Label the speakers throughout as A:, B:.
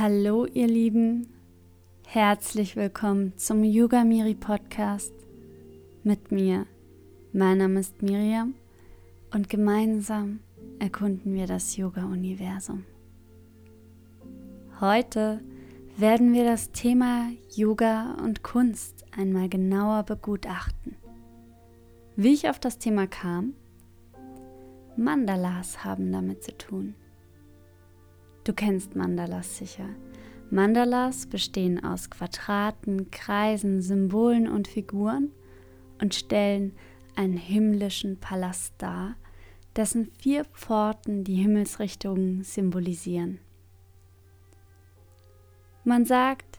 A: Hallo ihr Lieben, herzlich willkommen zum Yoga Miri Podcast mit mir. Mein Name ist Miriam und gemeinsam erkunden wir das Yoga-Universum. Heute werden wir das Thema Yoga und Kunst einmal genauer begutachten. Wie ich auf das Thema kam? Mandalas haben damit zu tun. Du kennst Mandalas sicher. Mandalas bestehen aus Quadraten, Kreisen, Symbolen und Figuren und stellen einen himmlischen Palast dar, dessen vier Pforten die Himmelsrichtungen symbolisieren. Man sagt,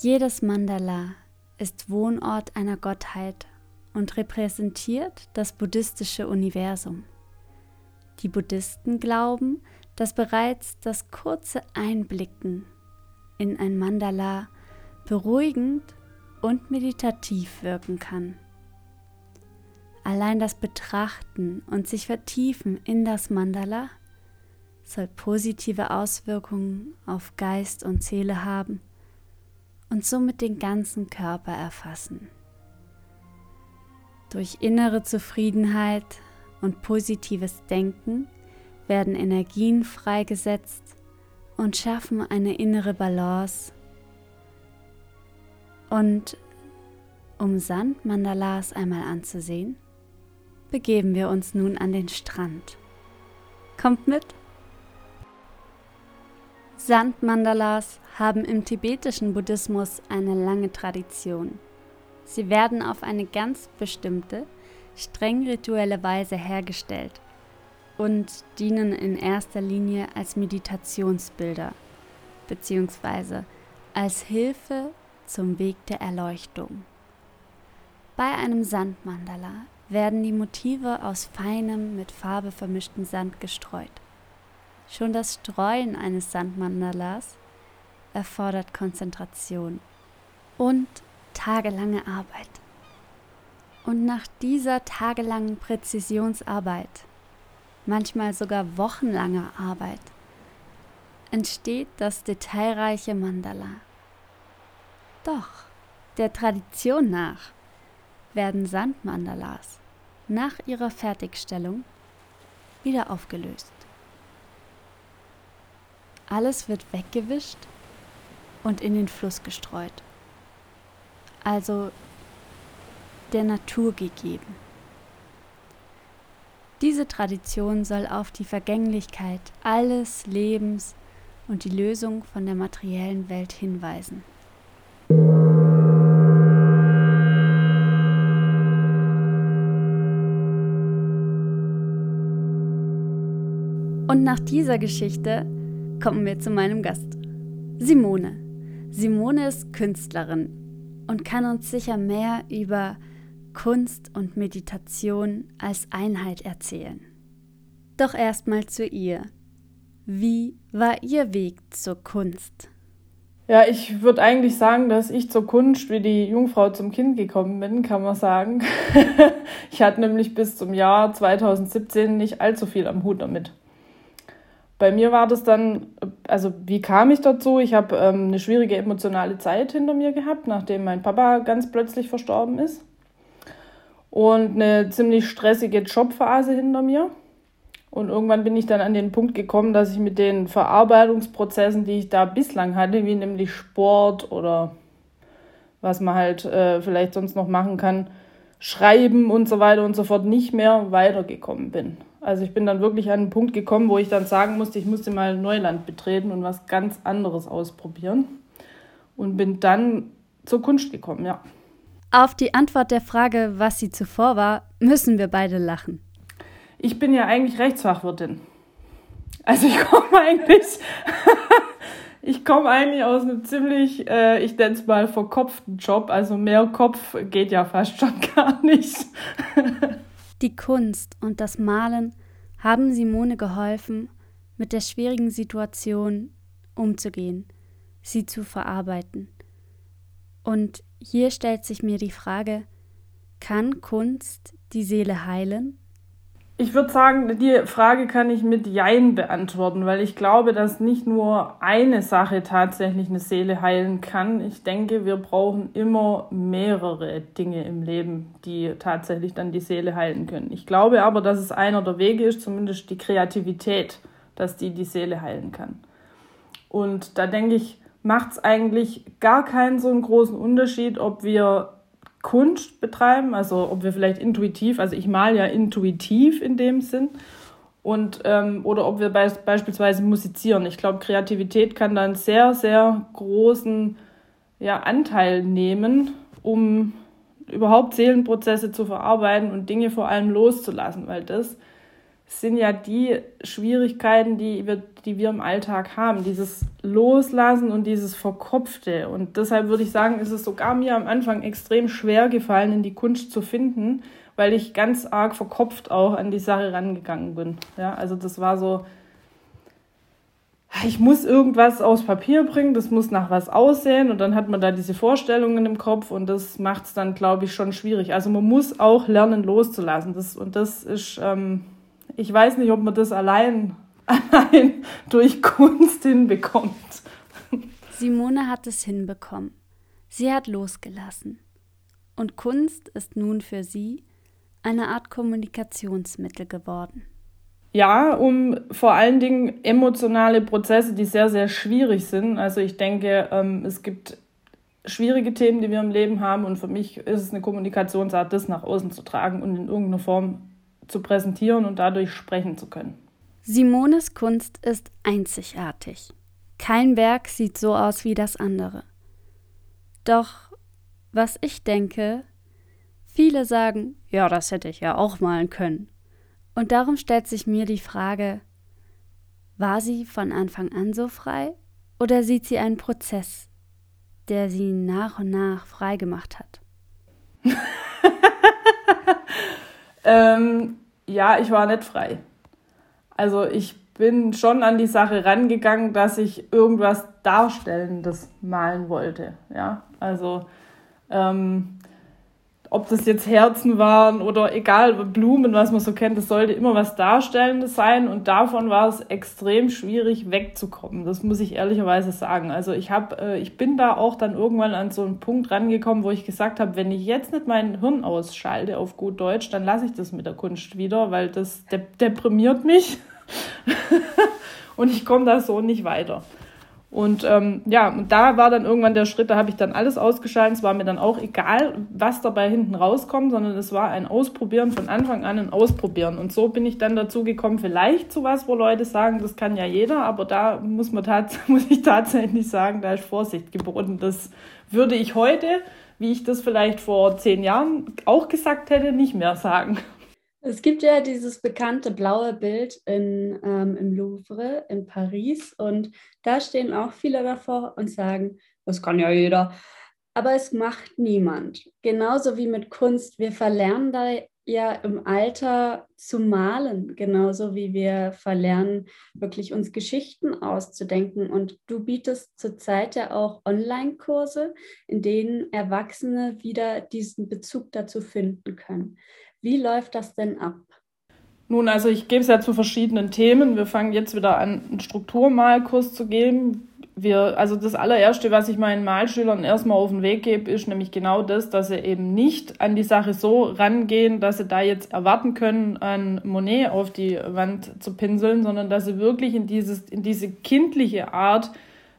A: jedes Mandala ist Wohnort einer Gottheit und repräsentiert das buddhistische Universum. Die Buddhisten glauben, dass bereits das kurze Einblicken in ein Mandala beruhigend und meditativ wirken kann. Allein das Betrachten und sich vertiefen in das Mandala soll positive Auswirkungen auf Geist und Seele haben und somit den ganzen Körper erfassen. Durch innere Zufriedenheit und positives Denken werden Energien freigesetzt und schaffen eine innere Balance. Und um Sandmandalas einmal anzusehen, begeben wir uns nun an den Strand. Kommt mit! Sandmandalas haben im tibetischen Buddhismus eine lange Tradition. Sie werden auf eine ganz bestimmte, streng rituelle Weise hergestellt und dienen in erster Linie als Meditationsbilder bzw. als Hilfe zum Weg der Erleuchtung. Bei einem Sandmandala werden die Motive aus feinem, mit Farbe vermischten Sand gestreut. Schon das Streuen eines Sandmandalas erfordert Konzentration und tagelange Arbeit. Und nach dieser tagelangen Präzisionsarbeit manchmal sogar wochenlange Arbeit, entsteht das detailreiche Mandala. Doch der Tradition nach werden Sandmandalas nach ihrer Fertigstellung wieder aufgelöst. Alles wird weggewischt und in den Fluss gestreut, also der Natur gegeben. Diese Tradition soll auf die Vergänglichkeit alles Lebens und die Lösung von der materiellen Welt hinweisen. Und nach dieser Geschichte kommen wir zu meinem Gast, Simone. Simone ist Künstlerin und kann uns sicher mehr über Kunst und Meditation als Einheit erzählen. Doch erstmal zu ihr. Wie war Ihr Weg zur Kunst?
B: Ja, ich würde eigentlich sagen, dass ich zur Kunst wie die Jungfrau zum Kind gekommen bin, kann man sagen. ich hatte nämlich bis zum Jahr 2017 nicht allzu viel am Hut damit. Bei mir war das dann, also wie kam ich dazu? Ich habe ähm, eine schwierige emotionale Zeit hinter mir gehabt, nachdem mein Papa ganz plötzlich verstorben ist und eine ziemlich stressige Jobphase hinter mir. Und irgendwann bin ich dann an den Punkt gekommen, dass ich mit den Verarbeitungsprozessen, die ich da bislang hatte, wie nämlich Sport oder was man halt äh, vielleicht sonst noch machen kann, Schreiben und so weiter und so fort, nicht mehr weitergekommen bin. Also ich bin dann wirklich an einen Punkt gekommen, wo ich dann sagen musste, ich musste mal Neuland betreten und was ganz anderes ausprobieren. Und bin dann zur Kunst gekommen, ja.
A: Auf die Antwort der Frage, was sie zuvor war, müssen wir beide lachen.
B: Ich bin ja eigentlich Rechtsfachwirtin. Also ich komme eigentlich, ich komme eigentlich aus einem ziemlich, äh, ich nenne es mal verkopften Job. Also mehr Kopf geht ja fast schon gar nicht.
A: Die Kunst und das Malen haben Simone geholfen, mit der schwierigen Situation umzugehen, sie zu verarbeiten. Und hier stellt sich mir die Frage, kann Kunst die Seele heilen?
B: Ich würde sagen, die Frage kann ich mit Jein beantworten, weil ich glaube, dass nicht nur eine Sache tatsächlich eine Seele heilen kann. Ich denke, wir brauchen immer mehrere Dinge im Leben, die tatsächlich dann die Seele heilen können. Ich glaube aber, dass es einer der Wege ist, zumindest die Kreativität, dass die die Seele heilen kann. Und da denke ich, macht es eigentlich gar keinen so einen großen Unterschied, ob wir Kunst betreiben, also ob wir vielleicht intuitiv, also ich male ja intuitiv in dem Sinn, und ähm, oder ob wir be beispielsweise musizieren. Ich glaube, Kreativität kann da einen sehr, sehr großen ja, Anteil nehmen, um überhaupt Seelenprozesse zu verarbeiten und Dinge vor allem loszulassen, weil das sind ja die Schwierigkeiten, die wir, die wir im Alltag haben. Dieses Loslassen und dieses Verkopfte. Und deshalb würde ich sagen, ist es sogar mir am Anfang extrem schwer gefallen, in die Kunst zu finden, weil ich ganz arg verkopft auch an die Sache rangegangen bin. Ja, also das war so, ich muss irgendwas aus Papier bringen, das muss nach was aussehen und dann hat man da diese Vorstellungen im Kopf und das macht es dann, glaube ich, schon schwierig. Also man muss auch lernen loszulassen. Das, und das ist, ähm, ich weiß nicht, ob man das allein, allein durch Kunst hinbekommt.
A: Simone hat es hinbekommen. Sie hat losgelassen. Und Kunst ist nun für sie eine Art Kommunikationsmittel geworden.
B: Ja, um vor allen Dingen emotionale Prozesse, die sehr, sehr schwierig sind. Also ich denke, ähm, es gibt schwierige Themen, die wir im Leben haben und für mich ist es eine Kommunikationsart, das nach außen zu tragen und in irgendeiner Form zu präsentieren und dadurch sprechen zu können.
A: Simones Kunst ist einzigartig. Kein Werk sieht so aus wie das andere. Doch was ich denke, viele sagen, ja, das hätte ich ja auch malen können. Und darum stellt sich mir die Frage, war sie von Anfang an so frei oder sieht sie einen Prozess, der sie nach und nach frei gemacht hat?
B: ähm, ja, ich war nicht frei. Also ich bin schon an die Sache rangegangen, dass ich irgendwas Darstellendes malen wollte. Ja, also ähm, ob das jetzt Herzen waren oder egal, Blumen, was man so kennt, das sollte immer was Darstellendes sein und davon war es extrem schwierig wegzukommen. Das muss ich ehrlicherweise sagen. Also ich habe, äh, ich bin da auch dann irgendwann an so einen Punkt rangekommen, wo ich gesagt habe, wenn ich jetzt nicht mein Hirn ausschalte auf gut Deutsch, dann lasse ich das mit der Kunst wieder, weil das de deprimiert mich und ich komme da so nicht weiter. Und ähm, ja, und da war dann irgendwann der Schritt, da habe ich dann alles ausgeschaltet. Es war mir dann auch egal, was dabei hinten rauskommt, sondern es war ein Ausprobieren von Anfang an ein Ausprobieren. Und so bin ich dann dazu gekommen, vielleicht zu was, wo Leute sagen, das kann ja jeder, aber da muss man muss ich tatsächlich sagen, da ist Vorsicht geboten. Das würde ich heute, wie ich das vielleicht vor zehn Jahren auch gesagt hätte, nicht mehr sagen.
A: Es gibt ja dieses bekannte blaue Bild in, ähm, im Louvre in Paris und da stehen auch viele davor und sagen, das kann ja jeder. Aber es macht niemand. Genauso wie mit Kunst. Wir verlernen da ja im Alter zu malen, genauso wie wir verlernen, wirklich uns Geschichten auszudenken. Und du bietest zurzeit ja auch Online-Kurse, in denen Erwachsene wieder diesen Bezug dazu finden können. Wie läuft das denn ab?
B: Nun, also ich gebe es ja zu verschiedenen Themen. Wir fangen jetzt wieder an, einen Strukturmalkurs zu geben. Wir, also das allererste, was ich meinen Malschülern erstmal auf den Weg gebe, ist nämlich genau das, dass sie eben nicht an die Sache so rangehen, dass sie da jetzt erwarten können, ein Monet auf die Wand zu pinseln, sondern dass sie wirklich in, dieses, in diese kindliche Art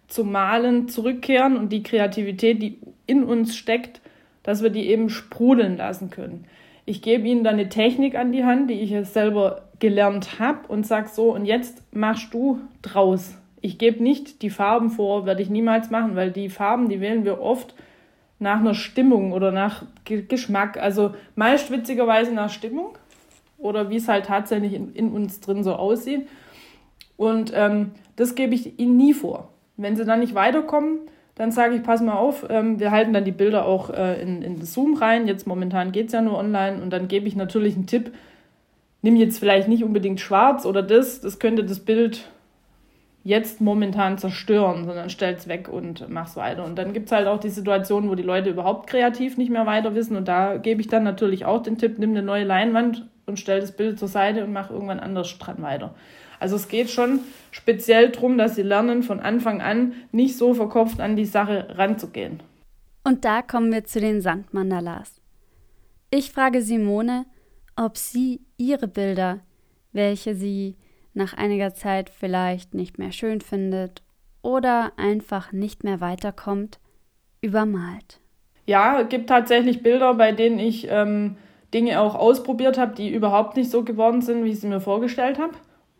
B: zu malen zurückkehren und die Kreativität, die in uns steckt, dass wir die eben sprudeln lassen können. Ich gebe ihnen dann eine Technik an die Hand, die ich jetzt selber gelernt habe und sage so, und jetzt machst du draus. Ich gebe nicht die Farben vor, werde ich niemals machen, weil die Farben, die wählen wir oft nach einer Stimmung oder nach Geschmack. Also meist witzigerweise nach Stimmung oder wie es halt tatsächlich in, in uns drin so aussieht. Und ähm, das gebe ich ihnen nie vor. Wenn sie dann nicht weiterkommen, dann sage ich, pass mal auf, ähm, wir halten dann die Bilder auch äh, in, in Zoom rein. Jetzt momentan geht es ja nur online und dann gebe ich natürlich einen Tipp. Nimm jetzt vielleicht nicht unbedingt schwarz oder das, das könnte das Bild jetzt momentan zerstören, sondern stell es weg und mach's weiter. Und dann gibt es halt auch die Situation, wo die Leute überhaupt kreativ nicht mehr weiter wissen. Und da gebe ich dann natürlich auch den Tipp, nimm eine neue Leinwand und stelle das Bild zur Seite und mache irgendwann anders dran weiter. Also es geht schon speziell darum, dass sie lernen, von Anfang an nicht so verkopft an die Sache ranzugehen.
A: Und da kommen wir zu den Sandmandalas. Ich frage Simone, ob sie ihre Bilder, welche sie nach einiger Zeit vielleicht nicht mehr schön findet oder einfach nicht mehr weiterkommt, übermalt.
B: Ja, es gibt tatsächlich Bilder, bei denen ich ähm, Dinge auch ausprobiert habe, die überhaupt nicht so geworden sind, wie ich sie mir vorgestellt habe.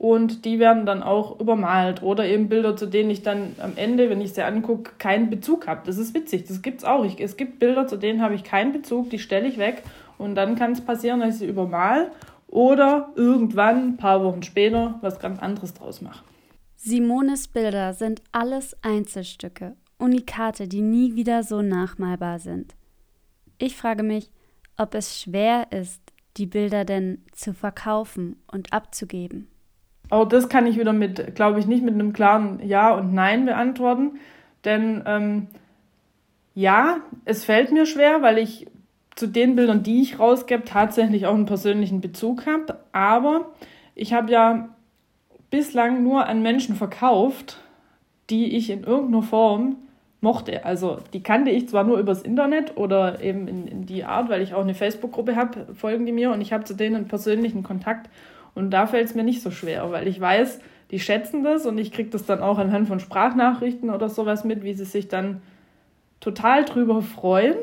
B: Und die werden dann auch übermalt. Oder eben Bilder, zu denen ich dann am Ende, wenn ich sie angucke, keinen Bezug habe. Das ist witzig, das gibt es auch. Ich, es gibt Bilder, zu denen habe ich keinen Bezug, die stelle ich weg. Und dann kann es passieren, dass ich sie übermal oder irgendwann, ein paar Wochen später, was ganz anderes draus mache.
A: Simones Bilder sind alles Einzelstücke, Unikate, die nie wieder so nachmalbar sind. Ich frage mich, ob es schwer ist, die Bilder denn zu verkaufen und abzugeben.
B: Auch das kann ich wieder mit, glaube ich, nicht mit einem klaren Ja und Nein beantworten. Denn ähm, ja, es fällt mir schwer, weil ich zu den Bildern, die ich rausgebe, tatsächlich auch einen persönlichen Bezug habe. Aber ich habe ja bislang nur an Menschen verkauft, die ich in irgendeiner Form mochte. Also die kannte ich zwar nur übers Internet oder eben in, in die Art, weil ich auch eine Facebook-Gruppe habe, folgen die mir und ich habe zu denen einen persönlichen Kontakt. Und da fällt es mir nicht so schwer, weil ich weiß, die schätzen das und ich kriege das dann auch anhand von Sprachnachrichten oder sowas mit, wie sie sich dann total drüber freuen.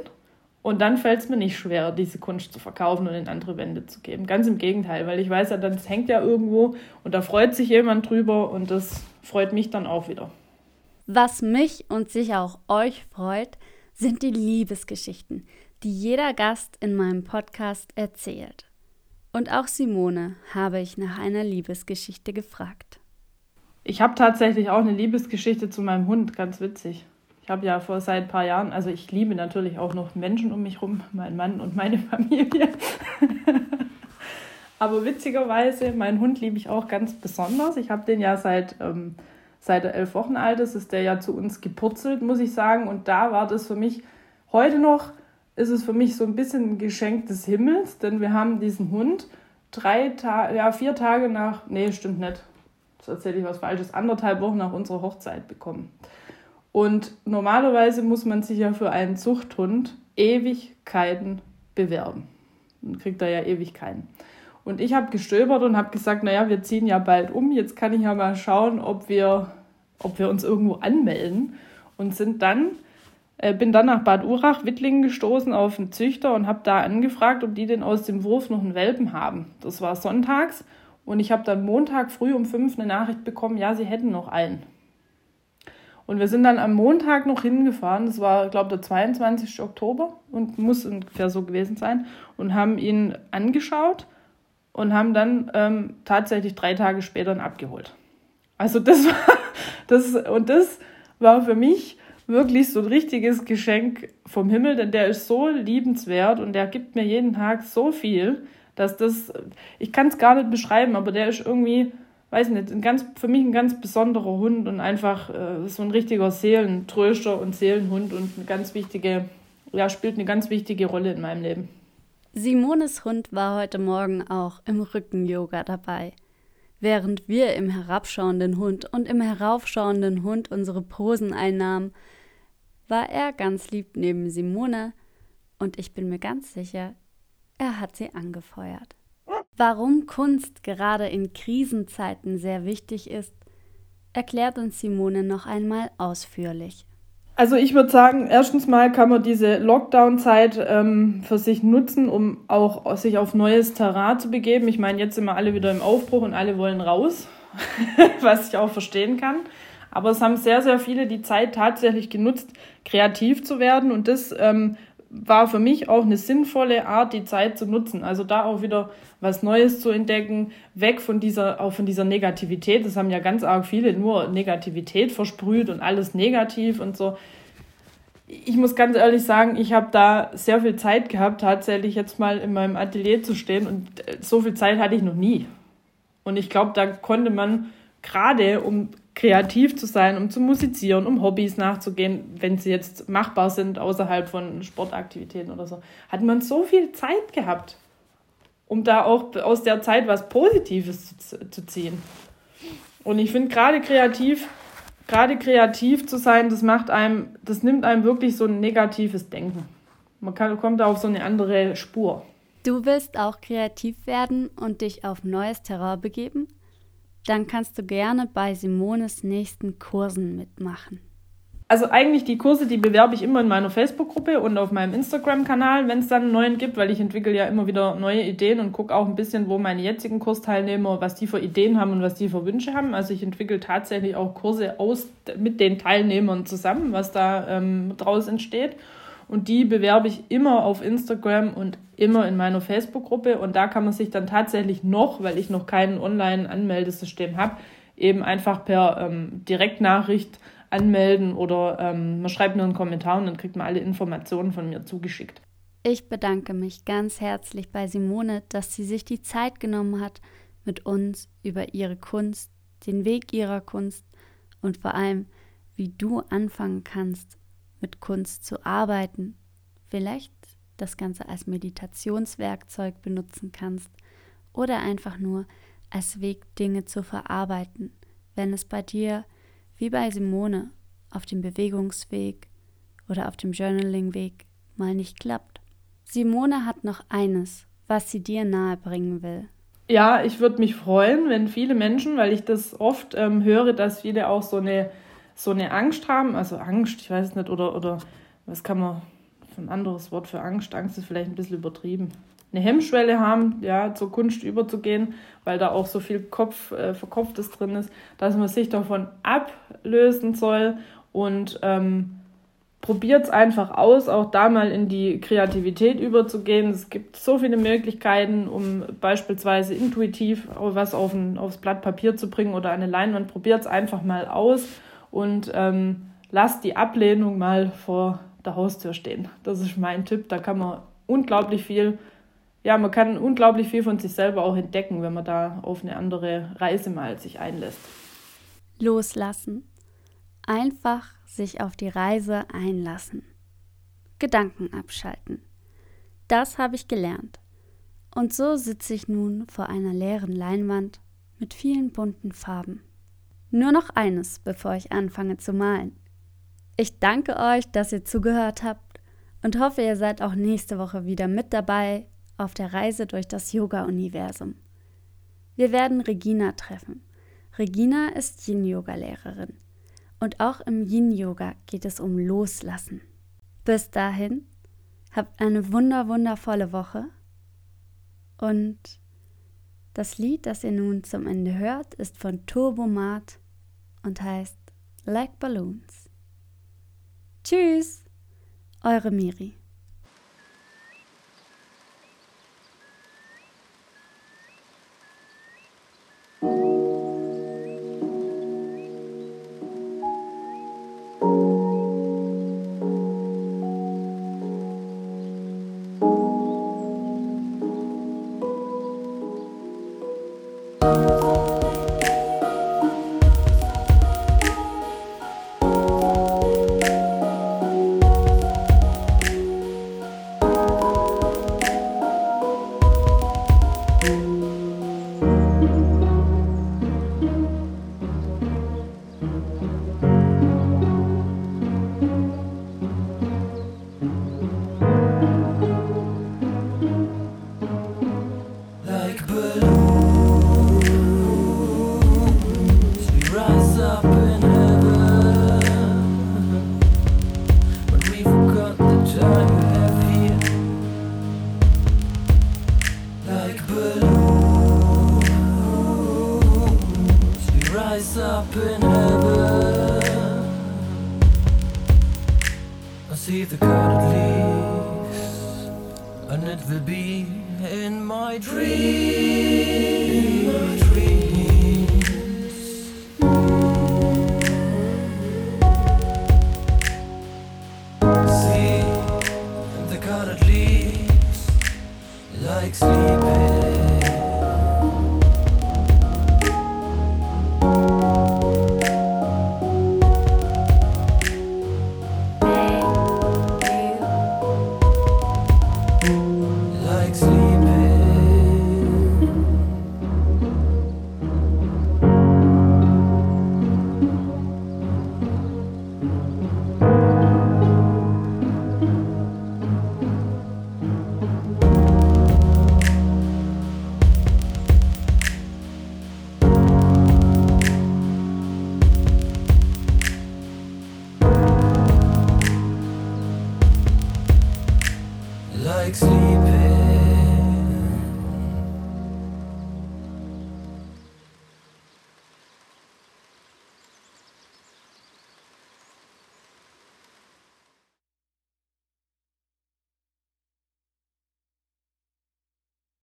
B: Und dann fällt es mir nicht schwer, diese Kunst zu verkaufen und in andere Wände zu geben. Ganz im Gegenteil, weil ich weiß ja, das hängt ja irgendwo und da freut sich jemand drüber und das freut mich dann auch wieder.
A: Was mich und sicher auch euch freut, sind die Liebesgeschichten, die jeder Gast in meinem Podcast erzählt. Und auch Simone habe ich nach einer Liebesgeschichte gefragt.
B: Ich habe tatsächlich auch eine Liebesgeschichte zu meinem Hund, ganz witzig. Ich habe ja vor seit ein paar Jahren, also ich liebe natürlich auch noch Menschen um mich herum, meinen Mann und meine Familie. Aber witzigerweise, meinen Hund liebe ich auch ganz besonders. Ich habe den ja seit ähm, seit er elf Wochen alt ist, ist der ja zu uns gepurzelt, muss ich sagen. Und da war das für mich, heute noch ist es für mich so ein bisschen ein Geschenk des Himmels, denn wir haben diesen Hund drei Tage, ja, vier Tage nach, nee, stimmt nicht, das erzähle ich was Falsches, anderthalb Wochen nach unserer Hochzeit bekommen. Und normalerweise muss man sich ja für einen Zuchthund Ewigkeiten bewerben. Dann kriegt er ja Ewigkeiten. Und ich habe gestöbert und habe gesagt, naja, wir ziehen ja bald um, jetzt kann ich ja mal schauen, ob wir, ob wir uns irgendwo anmelden. Und sind dann, bin dann nach Bad Urach, Wittlingen gestoßen auf einen Züchter und habe da angefragt, ob die denn aus dem Wurf noch einen Welpen haben. Das war sonntags und ich habe dann Montag früh um fünf eine Nachricht bekommen, ja, sie hätten noch einen. Und wir sind dann am Montag noch hingefahren, das war, glaube ich, der 22. Oktober und muss ungefähr so gewesen sein, und haben ihn angeschaut und haben dann ähm, tatsächlich drei Tage später ihn abgeholt. Also das war das und das war für mich wirklich so ein richtiges Geschenk vom Himmel, denn der ist so liebenswert und der gibt mir jeden Tag so viel, dass das ich kann es gar nicht beschreiben, aber der ist irgendwie weiß nicht, ein ganz, für mich ein ganz besonderer Hund und einfach äh, so ein richtiger Seelentröster und Seelenhund und eine ganz wichtige, ja, spielt eine ganz wichtige Rolle in meinem Leben.
A: Simones Hund war heute Morgen auch im Rücken-Yoga dabei. Während wir im herabschauenden Hund und im heraufschauenden Hund unsere Posen einnahmen, war er ganz lieb neben Simone und ich bin mir ganz sicher, er hat sie angefeuert. Warum Kunst gerade in Krisenzeiten sehr wichtig ist, erklärt uns Simone noch einmal ausführlich.
B: Also ich würde sagen, erstens mal kann man diese Lockdown-Zeit ähm, für sich nutzen, um auch sich auf neues Terrain zu begeben. Ich meine, jetzt sind wir alle wieder im Aufbruch und alle wollen raus, was ich auch verstehen kann. Aber es haben sehr, sehr viele die Zeit tatsächlich genutzt, kreativ zu werden. Und das ähm, war für mich auch eine sinnvolle Art, die Zeit zu nutzen. Also da auch wieder was Neues zu entdecken, weg von dieser, auch von dieser Negativität. Das haben ja ganz arg viele nur Negativität versprüht und alles negativ und so. Ich muss ganz ehrlich sagen, ich habe da sehr viel Zeit gehabt, tatsächlich jetzt mal in meinem Atelier zu stehen und äh, so viel Zeit hatte ich noch nie. Und ich glaube, da konnte man gerade, um kreativ zu sein, um zu musizieren, um Hobbys nachzugehen, wenn sie jetzt machbar sind außerhalb von Sportaktivitäten oder so, hat man so viel Zeit gehabt. um da auch aus der Zeit was Positives zu, zu ziehen. Und ich finde gerade kreativ, gerade kreativ zu sein, das macht einem, das nimmt einem wirklich so ein negatives Denken. Man kann, kommt da auf so eine andere Spur.
A: Du willst auch kreativ werden und dich auf neues Terrain begeben? Dann kannst du gerne bei Simones nächsten Kursen mitmachen.
B: Also eigentlich die Kurse, die bewerbe ich immer in meiner Facebook-Gruppe und auf meinem Instagram-Kanal, wenn es dann einen neuen gibt, weil ich entwickle ja immer wieder neue Ideen und gucke auch ein bisschen, wo meine jetzigen Kursteilnehmer, was die für Ideen haben und was die für Wünsche haben. Also ich entwickle tatsächlich auch Kurse aus mit den Teilnehmern zusammen, was da ähm, draus entsteht. Und die bewerbe ich immer auf Instagram und immer in meiner Facebook-Gruppe. Und da kann man sich dann tatsächlich noch, weil ich noch kein Online-Anmeldesystem habe, eben einfach per ähm, Direktnachricht anmelden oder ähm, man schreibt mir einen Kommentar und dann kriegt man alle Informationen von mir zugeschickt.
A: Ich bedanke mich ganz herzlich bei Simone, dass sie sich die Zeit genommen hat, mit uns über ihre Kunst, den Weg ihrer Kunst und vor allem, wie du anfangen kannst, mit Kunst zu arbeiten, vielleicht das Ganze als Meditationswerkzeug benutzen kannst oder einfach nur als Weg, Dinge zu verarbeiten, wenn es bei dir, wie bei Simone, auf dem Bewegungsweg oder auf dem Journaling-Weg mal nicht klappt. Simone hat noch eines, was sie dir nahebringen will.
B: Ja, ich würde mich freuen, wenn viele Menschen, weil ich das oft ähm, höre, dass viele auch so eine so eine Angst haben, also Angst, ich weiß nicht, oder, oder was kann man, ein anderes Wort für Angst, Angst ist vielleicht ein bisschen übertrieben, eine Hemmschwelle haben, ja, zur Kunst überzugehen, weil da auch so viel Kopf, äh, Verkopftes drin ist, dass man sich davon ablösen soll und ähm, probiert es einfach aus, auch da mal in die Kreativität überzugehen. Es gibt so viele Möglichkeiten, um beispielsweise intuitiv was auf ein, aufs Blatt Papier zu bringen oder eine Leinwand. Probiert es einfach mal aus und ähm, lasst die Ablehnung mal vor der Haustür stehen. Das ist mein Tipp. Da kann man unglaublich viel, ja, man kann unglaublich viel von sich selber auch entdecken, wenn man da auf eine andere Reise mal sich einlässt.
A: Loslassen. Einfach sich auf die Reise einlassen. Gedanken abschalten. Das habe ich gelernt. Und so sitze ich nun vor einer leeren Leinwand mit vielen bunten Farben. Nur noch eines, bevor ich anfange zu malen. Ich danke euch, dass ihr zugehört habt und hoffe, ihr seid auch nächste Woche wieder mit dabei auf der Reise durch das Yoga-Universum. Wir werden Regina treffen. Regina ist Yin-Yoga-Lehrerin. Und auch im Yin-Yoga geht es um Loslassen. Bis dahin, habt eine wunder, wundervolle Woche. Und das Lied, das ihr nun zum Ende hört, ist von Turbomat und heißt Like Balloons. Tschüss, eure Miri.
C: And it will be in my dreams. my dreams.